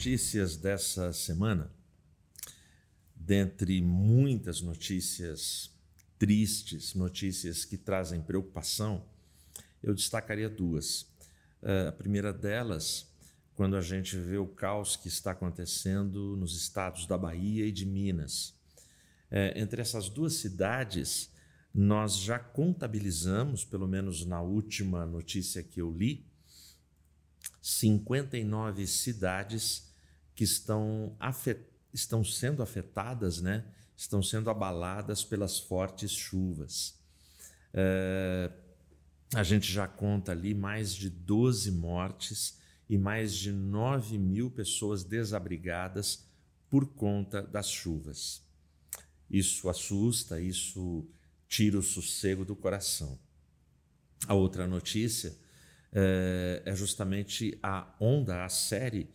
notícias dessa semana, dentre muitas notícias tristes, notícias que trazem preocupação, eu destacaria duas. Eh, a primeira delas, quando a gente vê o caos que está acontecendo nos estados da Bahia e de Minas. É, entre essas duas cidades, nós já contabilizamos, pelo menos na última notícia que eu li, 59 cidades que estão, afet... estão sendo afetadas, né? estão sendo abaladas pelas fortes chuvas. É... A gente já conta ali mais de 12 mortes e mais de 9 mil pessoas desabrigadas por conta das chuvas. Isso assusta, isso tira o sossego do coração. A outra notícia é, é justamente a onda, a série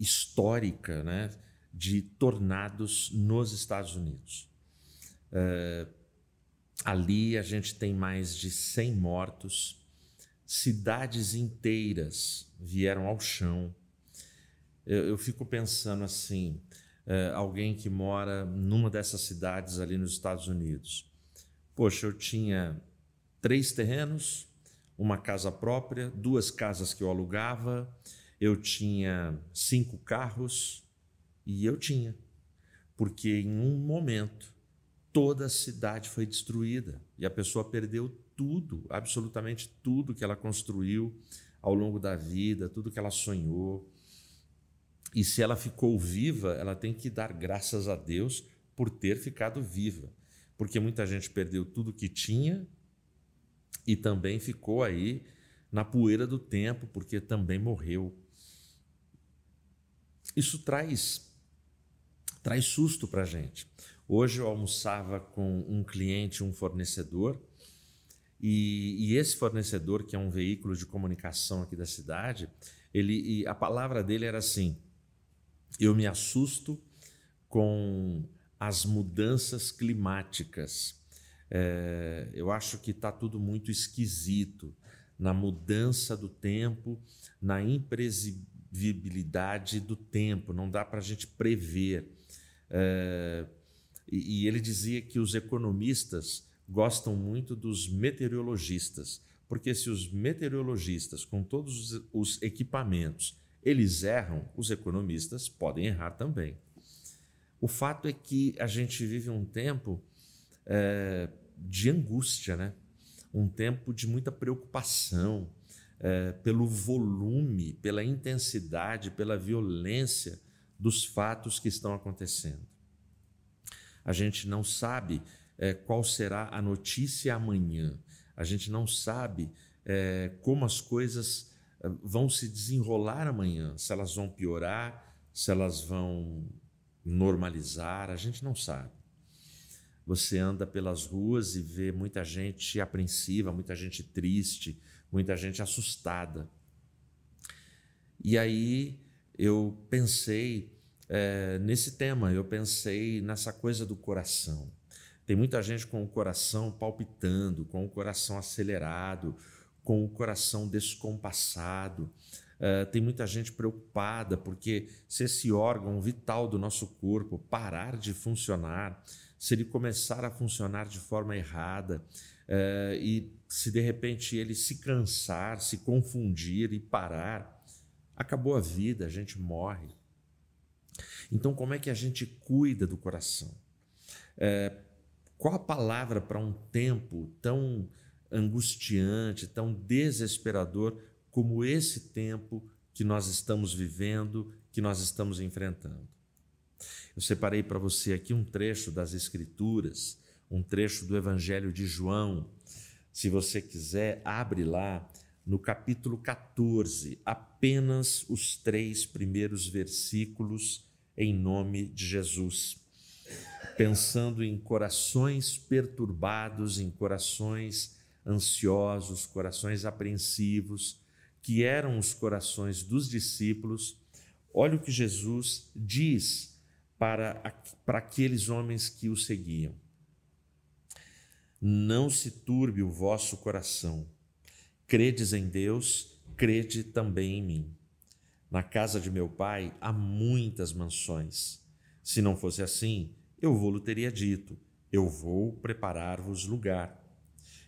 histórica né, de tornados nos Estados Unidos. É, ali a gente tem mais de 100 mortos, cidades inteiras vieram ao chão. Eu, eu fico pensando assim: é, alguém que mora numa dessas cidades ali nos Estados Unidos. Poxa, eu tinha três terrenos, uma casa própria, duas casas que eu alugava, eu tinha cinco carros e eu tinha, porque em um momento toda a cidade foi destruída e a pessoa perdeu tudo, absolutamente tudo que ela construiu ao longo da vida, tudo que ela sonhou. E se ela ficou viva, ela tem que dar graças a Deus por ter ficado viva, porque muita gente perdeu tudo que tinha e também ficou aí na poeira do tempo, porque também morreu. Isso traz traz susto para a gente. Hoje eu almoçava com um cliente, um fornecedor, e, e, esse fornecedor, que é um veículo de comunicação aqui da cidade, ele, a palavra dele era assim: eu me assusto com as mudanças climáticas. É, eu acho que está tudo muito esquisito na mudança do tempo, na imprevisibilidade do tempo, não dá para a gente prever. É, e, e ele dizia que os economistas gostam muito dos meteorologistas, porque se os meteorologistas, com todos os equipamentos, eles erram, os economistas podem errar também. O fato é que a gente vive um tempo é, de angústia, né? um tempo de muita preocupação é, pelo volume, pela intensidade, pela violência dos fatos que estão acontecendo. A gente não sabe é, qual será a notícia amanhã, a gente não sabe é, como as coisas é, vão se desenrolar amanhã, se elas vão piorar, se elas vão normalizar, a gente não sabe. Você anda pelas ruas e vê muita gente apreensiva, muita gente triste, muita gente assustada. E aí eu pensei é, nesse tema, eu pensei nessa coisa do coração. Tem muita gente com o coração palpitando, com o coração acelerado, com o coração descompassado. Uh, tem muita gente preocupada porque se esse órgão vital do nosso corpo parar de funcionar, se ele começar a funcionar de forma errada uh, e se de repente ele se cansar, se confundir e parar, acabou a vida, a gente morre. Então, como é que a gente cuida do coração? Uh, qual a palavra para um tempo tão angustiante, tão desesperador como esse tempo que nós estamos vivendo, que nós estamos enfrentando? Eu separei para você aqui um trecho das Escrituras, um trecho do Evangelho de João. Se você quiser, abre lá no capítulo 14, apenas os três primeiros versículos, em nome de Jesus pensando em corações perturbados, em corações ansiosos, corações apreensivos, que eram os corações dos discípulos, olha o que Jesus diz para, para aqueles homens que o seguiam: Não se turbe o vosso coração, credes em Deus, crede também em mim. Na casa de meu pai há muitas mansões. Se não fosse assim, eu vou-lhe teria dito: Eu vou preparar-vos lugar.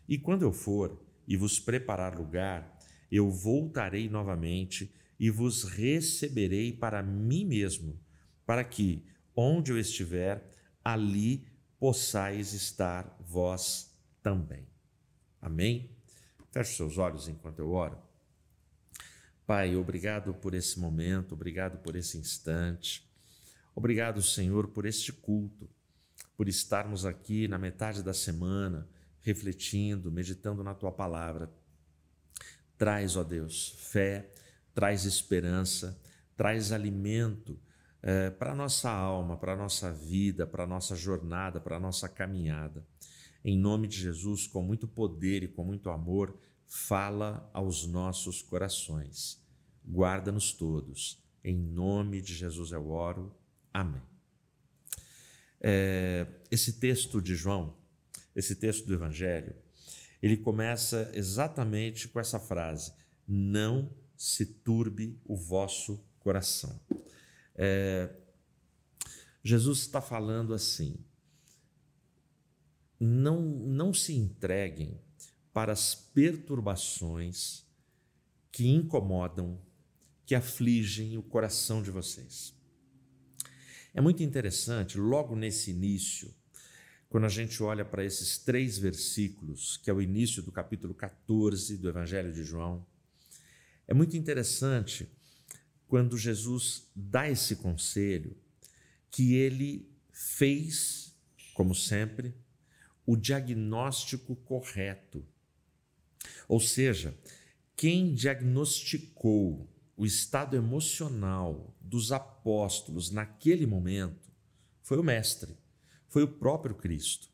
E quando eu for e vos preparar lugar, eu voltarei novamente e vos receberei para mim mesmo, para que, onde eu estiver, ali possais estar vós também. Amém? Feche seus olhos enquanto eu oro. Pai, obrigado por esse momento, obrigado por esse instante. Obrigado, Senhor, por este culto, por estarmos aqui na metade da semana, refletindo, meditando na tua palavra. Traz, ó Deus, fé, traz esperança, traz alimento é, para a nossa alma, para a nossa vida, para a nossa jornada, para a nossa caminhada. Em nome de Jesus, com muito poder e com muito amor, fala aos nossos corações. Guarda-nos todos. Em nome de Jesus eu oro. Amém. É, esse texto de João, esse texto do Evangelho, ele começa exatamente com essa frase: Não se turbe o vosso coração. É, Jesus está falando assim: não, não se entreguem para as perturbações que incomodam, que afligem o coração de vocês. É muito interessante, logo nesse início, quando a gente olha para esses três versículos, que é o início do capítulo 14 do Evangelho de João, é muito interessante quando Jesus dá esse conselho, que ele fez, como sempre, o diagnóstico correto. Ou seja, quem diagnosticou o estado emocional dos apóstolos naquele momento foi o Mestre, foi o próprio Cristo.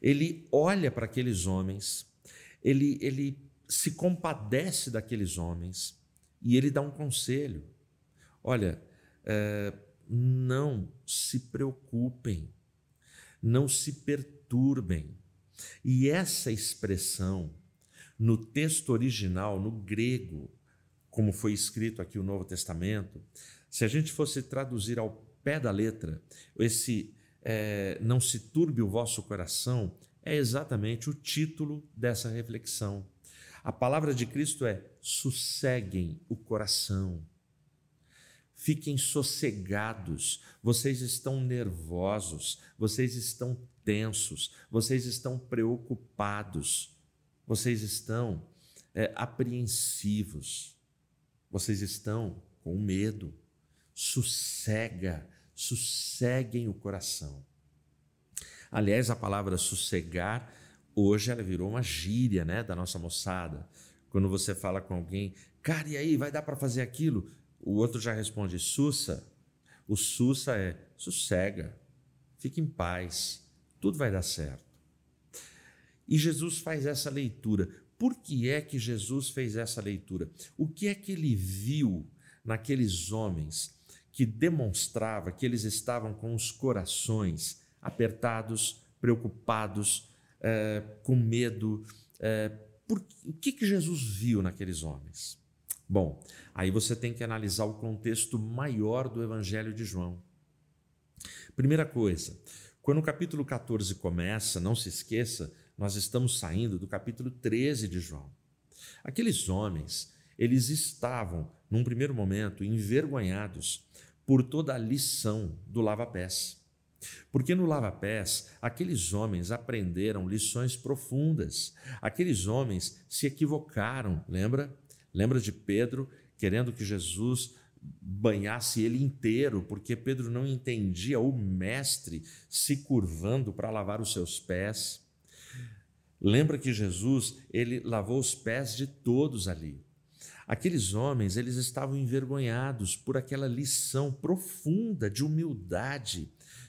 Ele olha para aqueles homens, ele, ele se compadece daqueles homens e ele dá um conselho. Olha, é, não se preocupem, não se perturbem. E essa expressão, no texto original, no grego, como foi escrito aqui o Novo Testamento, se a gente fosse traduzir ao pé da letra, esse é, não se turbe o vosso coração, é exatamente o título dessa reflexão. A palavra de Cristo é: sosseguem o coração Fiquem sossegados, vocês estão nervosos, vocês estão tensos, vocês estão preocupados, vocês estão é, apreensivos, vocês estão com medo. Sossega, sosseguem o coração. Aliás, a palavra sossegar, hoje ela virou uma gíria né, da nossa moçada. Quando você fala com alguém, cara, e aí, vai dar para fazer aquilo? O outro já responde sussa. O sussa é sossega, fique em paz, tudo vai dar certo. E Jesus faz essa leitura. Por que é que Jesus fez essa leitura? O que é que ele viu naqueles homens que demonstrava que eles estavam com os corações apertados, preocupados, é, com medo? É, por, o que, que Jesus viu naqueles homens? Bom, aí você tem que analisar o contexto maior do Evangelho de João. Primeira coisa, quando o capítulo 14 começa, não se esqueça, nós estamos saindo do capítulo 13 de João. Aqueles homens, eles estavam, num primeiro momento, envergonhados por toda a lição do lava-pés. Porque no lava-pés, aqueles homens aprenderam lições profundas. Aqueles homens se equivocaram, lembra? Lembra de Pedro querendo que Jesus banhasse ele inteiro, porque Pedro não entendia o mestre se curvando para lavar os seus pés. Lembra que Jesus, ele lavou os pés de todos ali. Aqueles homens, eles estavam envergonhados por aquela lição profunda de humildade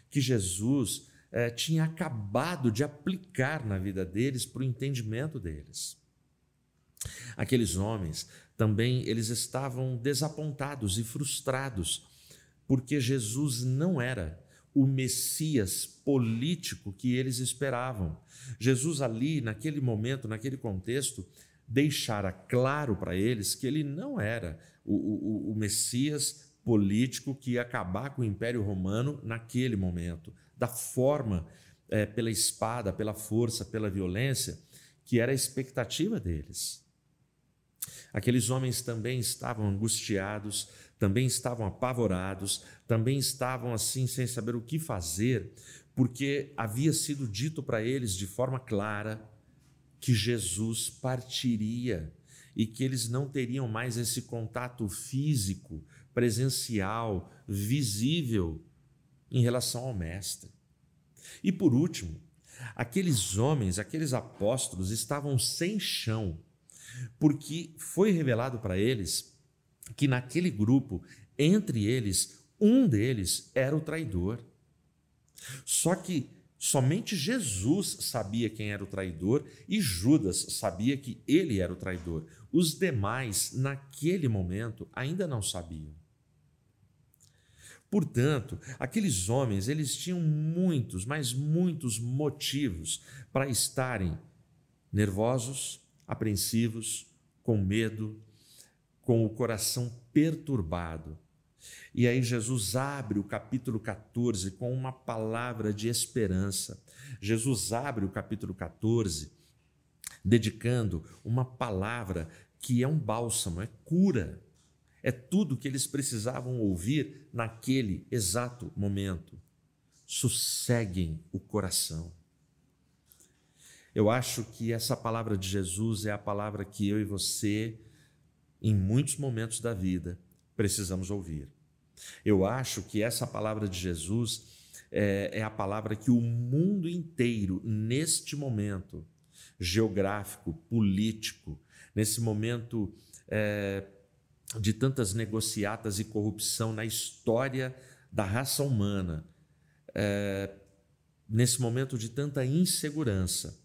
que Jesus eh, tinha acabado de aplicar na vida deles para o entendimento deles. Aqueles homens também eles estavam desapontados e frustrados porque Jesus não era o Messias político que eles esperavam. Jesus ali, naquele momento, naquele contexto, deixara claro para eles que ele não era o, o, o Messias político que ia acabar com o Império Romano naquele momento, da forma, é, pela espada, pela força, pela violência, que era a expectativa deles. Aqueles homens também estavam angustiados, também estavam apavorados, também estavam assim sem saber o que fazer, porque havia sido dito para eles de forma clara que Jesus partiria e que eles não teriam mais esse contato físico, presencial, visível em relação ao Mestre. E por último, aqueles homens, aqueles apóstolos estavam sem chão, porque foi revelado para eles que naquele grupo, entre eles, um deles era o traidor. Só que somente Jesus sabia quem era o traidor e Judas sabia que ele era o traidor. Os demais, naquele momento, ainda não sabiam. Portanto, aqueles homens, eles tinham muitos, mas muitos motivos para estarem nervosos, apreensivos, com medo, com o coração perturbado. E aí Jesus abre o capítulo 14 com uma palavra de esperança. Jesus abre o capítulo 14 dedicando uma palavra que é um bálsamo, é cura é tudo que eles precisavam ouvir naquele exato momento. Sosseguem o coração. Eu acho que essa palavra de Jesus é a palavra que eu e você, em muitos momentos da vida, precisamos ouvir. Eu acho que essa palavra de Jesus é, é a palavra que o mundo inteiro, neste momento geográfico, político, nesse momento é, de tantas negociatas e corrupção na história da raça humana, é, nesse momento de tanta insegurança.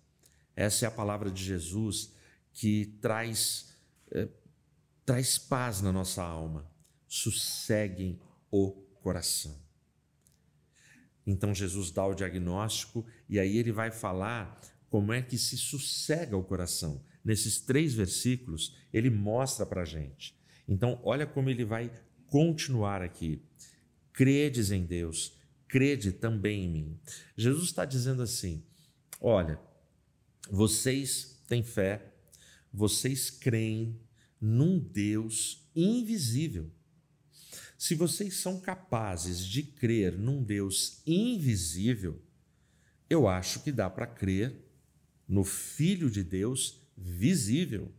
Essa é a palavra de Jesus que traz, é, traz paz na nossa alma. Sosseguem o coração. Então Jesus dá o diagnóstico e aí ele vai falar como é que se sossega o coração. Nesses três versículos, ele mostra para a gente então, olha como ele vai continuar aqui. Credes em Deus, crede também em mim. Jesus está dizendo assim: olha, vocês têm fé, vocês creem num Deus invisível. Se vocês são capazes de crer num Deus invisível, eu acho que dá para crer no Filho de Deus visível.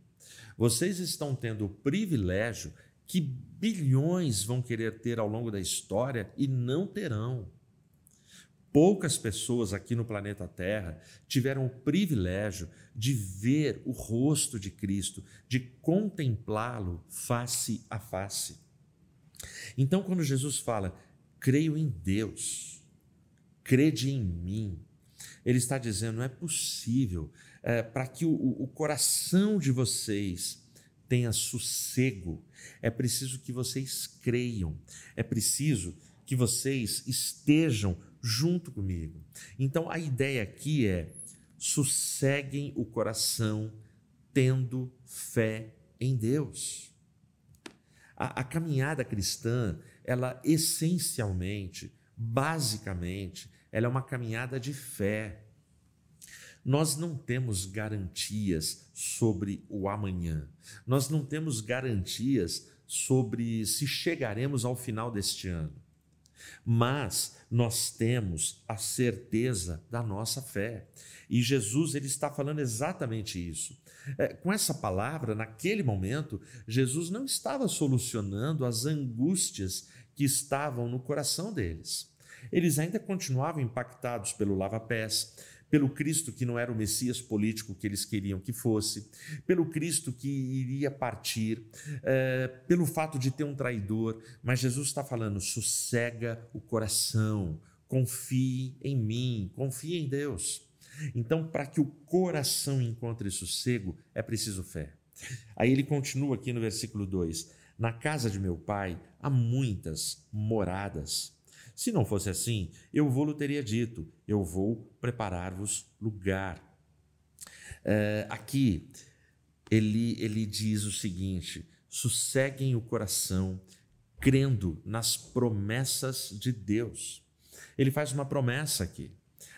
Vocês estão tendo o privilégio que bilhões vão querer ter ao longo da história e não terão. Poucas pessoas aqui no planeta Terra tiveram o privilégio de ver o rosto de Cristo, de contemplá-lo face a face. Então, quando Jesus fala, creio em Deus, crede em mim, ele está dizendo: não é possível é, para que o, o coração de vocês tenha sossego, é preciso que vocês creiam, é preciso que vocês estejam junto comigo. Então a ideia aqui é: sosseguem o coração tendo fé em Deus. A, a caminhada cristã, ela essencialmente, basicamente, ela é uma caminhada de fé. Nós não temos garantias sobre o amanhã, nós não temos garantias sobre se chegaremos ao final deste ano, mas nós temos a certeza da nossa fé. E Jesus ele está falando exatamente isso. É, com essa palavra, naquele momento, Jesus não estava solucionando as angústias que estavam no coração deles. Eles ainda continuavam impactados pelo lava-pés, pelo Cristo que não era o Messias político que eles queriam que fosse, pelo Cristo que iria partir, é, pelo fato de ter um traidor. Mas Jesus está falando: sossega o coração, confie em mim, confie em Deus. Então, para que o coração encontre sossego, é preciso fé. Aí ele continua aqui no versículo 2: Na casa de meu pai há muitas moradas. Se não fosse assim, eu vou-lhe teria dito: eu vou preparar-vos lugar. É, aqui, ele, ele diz o seguinte: sosseguem o coração, crendo nas promessas de Deus. Ele faz uma promessa aqui.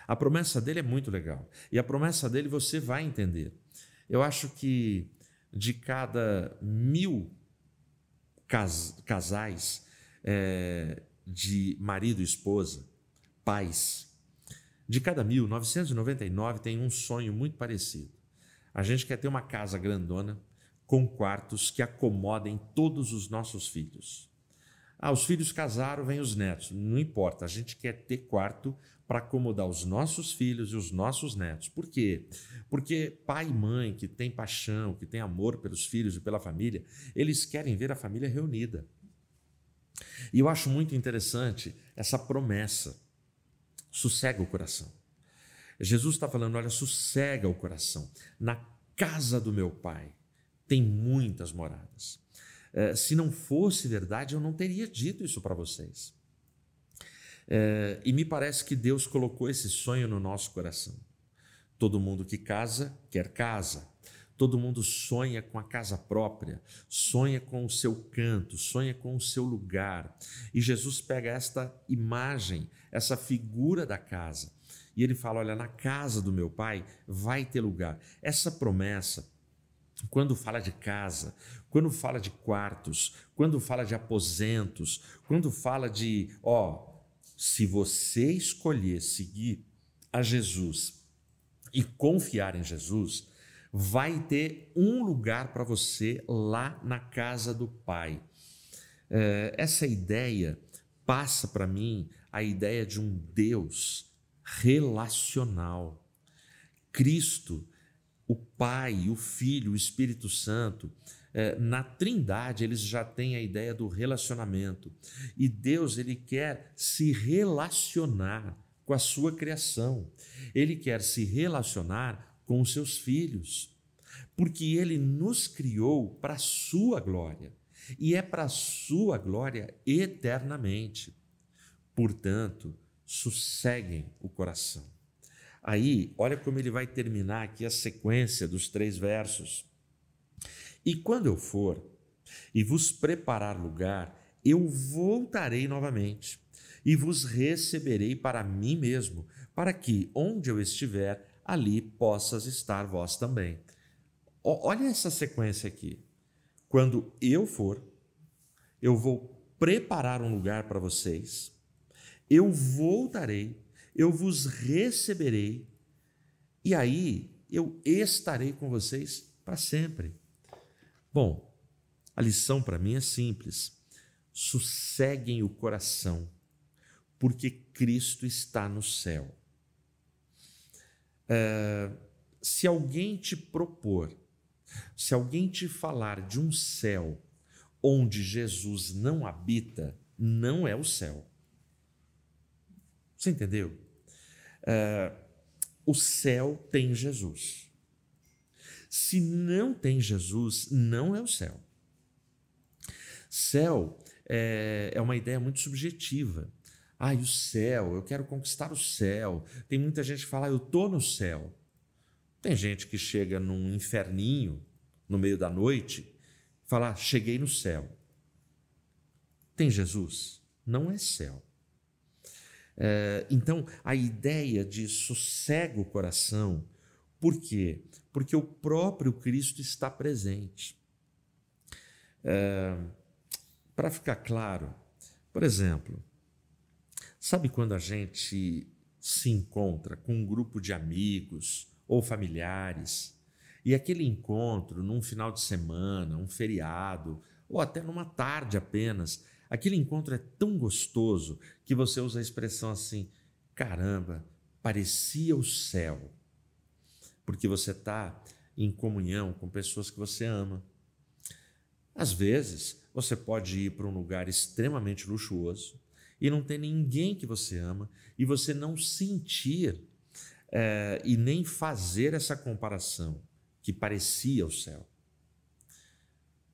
A promessa dele é muito legal. E a promessa dele você vai entender. Eu acho que de cada mil cas casais é, de marido e esposa, pais, de cada mil, 999 tem um sonho muito parecido. A gente quer ter uma casa grandona com quartos que acomodem todos os nossos filhos. Ah, os filhos casaram, vem os netos. Não importa, a gente quer ter quarto para acomodar os nossos filhos e os nossos netos. Por quê? Porque pai e mãe que tem paixão, que tem amor pelos filhos e pela família, eles querem ver a família reunida. E eu acho muito interessante essa promessa. Sossega o coração. Jesus está falando: olha, sossega o coração. Na casa do meu pai tem muitas moradas. É, se não fosse verdade, eu não teria dito isso para vocês. É, e me parece que Deus colocou esse sonho no nosso coração. Todo mundo que casa, quer casa. Todo mundo sonha com a casa própria, sonha com o seu canto, sonha com o seu lugar. E Jesus pega esta imagem, essa figura da casa, e ele fala: Olha, na casa do meu pai vai ter lugar. Essa promessa, quando fala de casa, quando fala de quartos, quando fala de aposentos, quando fala de, ó, se você escolher seguir a Jesus e confiar em Jesus, vai ter um lugar para você lá na casa do Pai. É, essa ideia passa para mim a ideia de um Deus relacional. Cristo, o Pai, o Filho, o Espírito Santo, é, na Trindade eles já têm a ideia do relacionamento. E Deus, ele quer se relacionar com a sua criação. Ele quer se relacionar com os seus filhos. Porque ele nos criou para a sua glória. E é para a sua glória eternamente. Portanto, sosseguem o coração. Aí, olha como ele vai terminar aqui a sequência dos três versos. E quando eu for e vos preparar lugar, eu voltarei novamente e vos receberei para mim mesmo, para que, onde eu estiver, ali possas estar vós também. Olha essa sequência aqui. Quando eu for, eu vou preparar um lugar para vocês, eu voltarei, eu vos receberei, e aí eu estarei com vocês para sempre. Bom, a lição para mim é simples. Sosseguem o coração, porque Cristo está no céu. É, se alguém te propor, se alguém te falar de um céu onde Jesus não habita, não é o céu. Você entendeu? É, o céu tem Jesus. Se não tem Jesus, não é o céu. Céu é, é uma ideia muito subjetiva. Ah, o céu, eu quero conquistar o céu. Tem muita gente que fala, ah, eu estou no céu. Tem gente que chega num inferninho no meio da noite fala, ah, cheguei no céu. Tem Jesus? Não é céu. É, então, a ideia de sossega o coração, por quê? Porque o próprio Cristo está presente. É, Para ficar claro, por exemplo, sabe quando a gente se encontra com um grupo de amigos ou familiares e aquele encontro num final de semana, um feriado ou até numa tarde apenas, Aquele encontro é tão gostoso que você usa a expressão assim: caramba, parecia o céu, porque você está em comunhão com pessoas que você ama. Às vezes, você pode ir para um lugar extremamente luxuoso e não ter ninguém que você ama e você não sentir é, e nem fazer essa comparação que parecia o céu.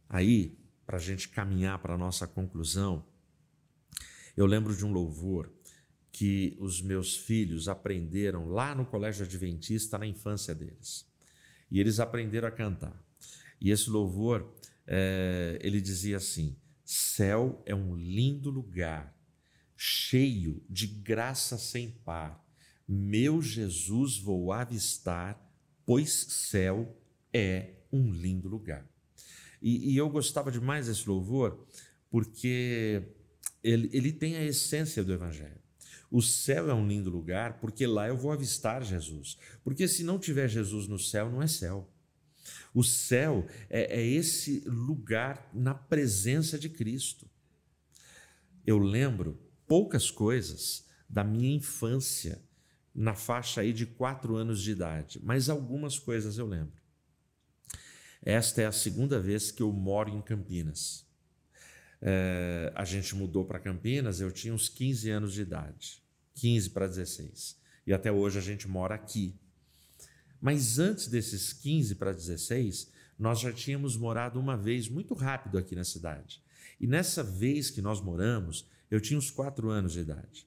Aí para a gente caminhar para a nossa conclusão, eu lembro de um louvor que os meus filhos aprenderam lá no colégio adventista na infância deles. E eles aprenderam a cantar. E esse louvor, é, ele dizia assim: céu é um lindo lugar, cheio de graça sem par. Meu Jesus vou avistar, pois céu é um lindo lugar. E, e eu gostava demais desse louvor, porque ele, ele tem a essência do Evangelho. O céu é um lindo lugar porque lá eu vou avistar Jesus. Porque se não tiver Jesus no céu, não é céu. O céu é, é esse lugar na presença de Cristo. Eu lembro poucas coisas da minha infância, na faixa aí de quatro anos de idade, mas algumas coisas eu lembro. Esta é a segunda vez que eu moro em Campinas. É, a gente mudou para Campinas, eu tinha uns 15 anos de idade, 15 para 16. E até hoje a gente mora aqui. Mas antes desses 15 para 16, nós já tínhamos morado uma vez muito rápido aqui na cidade. E nessa vez que nós moramos, eu tinha uns 4 anos de idade.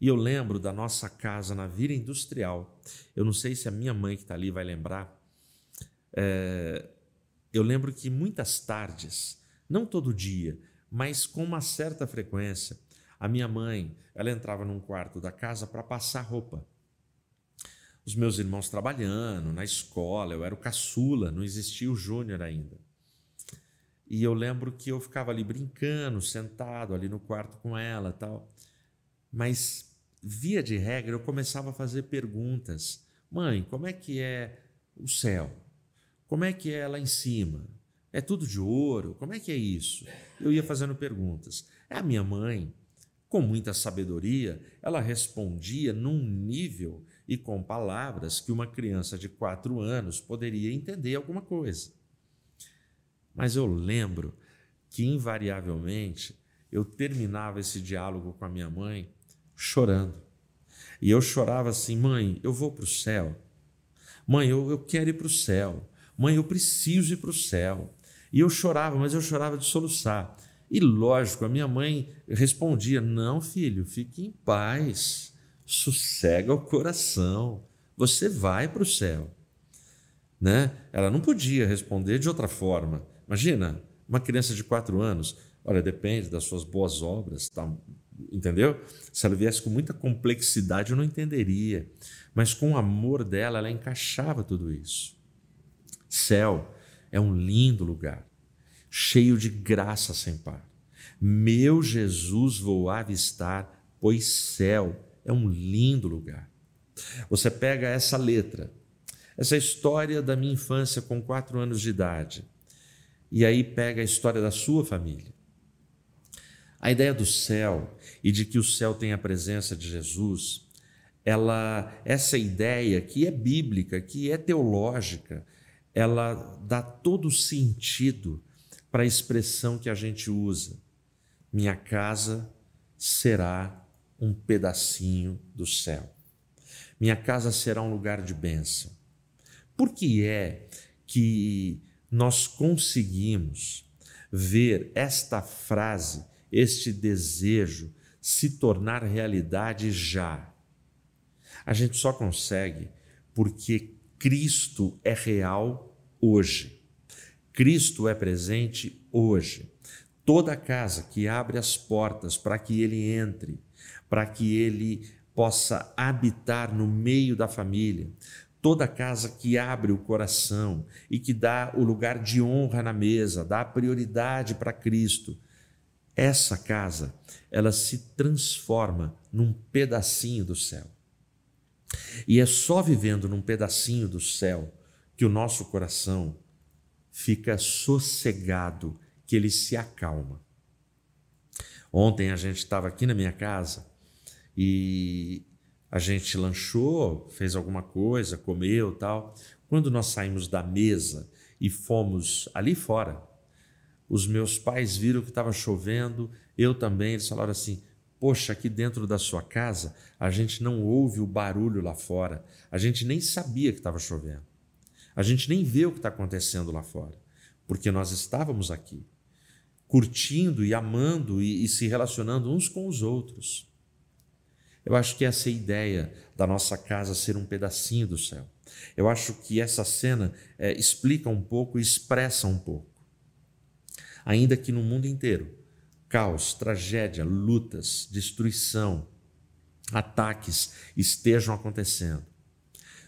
E eu lembro da nossa casa na Vila Industrial. Eu não sei se a minha mãe que está ali vai lembrar. É, eu lembro que muitas tardes não todo dia, mas com uma certa frequência. A minha mãe, ela entrava num quarto da casa para passar roupa. Os meus irmãos trabalhando, na escola, eu era o caçula, não existia o júnior ainda. E eu lembro que eu ficava ali brincando, sentado ali no quarto com ela, tal. Mas via de regra eu começava a fazer perguntas. Mãe, como é que é o céu? Como é que é lá em cima? É tudo de ouro? Como é que é isso? Eu ia fazendo perguntas. A minha mãe, com muita sabedoria, ela respondia num nível e com palavras que uma criança de quatro anos poderia entender alguma coisa. Mas eu lembro que, invariavelmente, eu terminava esse diálogo com a minha mãe chorando. E eu chorava assim: mãe, eu vou para o céu. Mãe, eu, eu quero ir para o céu. Mãe, eu preciso ir para o céu. E eu chorava, mas eu chorava de soluçar. E lógico, a minha mãe respondia: Não, filho, fique em paz, sossega o coração, você vai para o céu. Né? Ela não podia responder de outra forma. Imagina, uma criança de quatro anos, olha, depende das suas boas obras, tá, entendeu? Se ela viesse com muita complexidade, eu não entenderia. Mas com o amor dela, ela encaixava tudo isso. Céu é um lindo lugar, cheio de graça sem par. Meu Jesus vou avistar, pois céu é um lindo lugar. Você pega essa letra, essa história da minha infância com quatro anos de idade, e aí pega a história da sua família. A ideia do céu e de que o céu tem a presença de Jesus, ela, essa ideia que é bíblica, que é teológica, ela dá todo sentido para a expressão que a gente usa. Minha casa será um pedacinho do céu. Minha casa será um lugar de bênção. Por que é que nós conseguimos ver esta frase, este desejo se tornar realidade já? A gente só consegue porque Cristo é real hoje. Cristo é presente hoje. Toda casa que abre as portas para que ele entre, para que ele possa habitar no meio da família, toda casa que abre o coração e que dá o lugar de honra na mesa, dá prioridade para Cristo, essa casa, ela se transforma num pedacinho do céu. E é só vivendo num pedacinho do céu que o nosso coração fica sossegado, que ele se acalma. Ontem a gente estava aqui na minha casa e a gente lanchou, fez alguma coisa, comeu tal. Quando nós saímos da mesa e fomos ali fora, os meus pais viram que estava chovendo, eu também. Eles falaram assim: Poxa, aqui dentro da sua casa a gente não ouve o barulho lá fora, a gente nem sabia que estava chovendo, a gente nem vê o que está acontecendo lá fora, porque nós estávamos aqui, curtindo e amando e, e se relacionando uns com os outros. Eu acho que essa ideia da nossa casa ser um pedacinho do céu. Eu acho que essa cena é, explica um pouco expressa um pouco. Ainda que no mundo inteiro, caos, tragédia, lutas, destruição, ataques estejam acontecendo,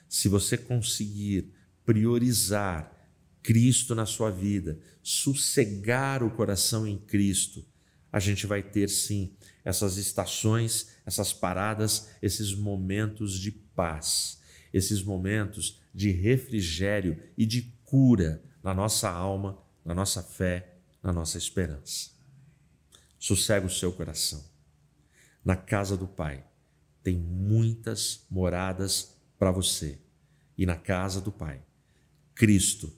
se você conseguir priorizar Cristo na sua vida, sossegar o coração em Cristo, a gente vai ter sim essas estações, essas paradas, esses momentos de paz, esses momentos de refrigério e de cura na nossa alma, na nossa fé, na nossa esperança. Sossega o seu coração. Na casa do Pai tem muitas moradas para você. E na casa do Pai, Cristo,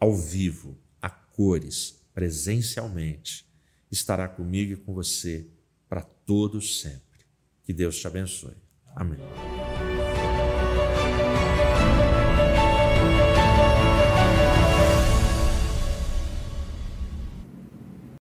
ao vivo, a cores, presencialmente, estará comigo e com você para todos sempre. Que Deus te abençoe. Amém.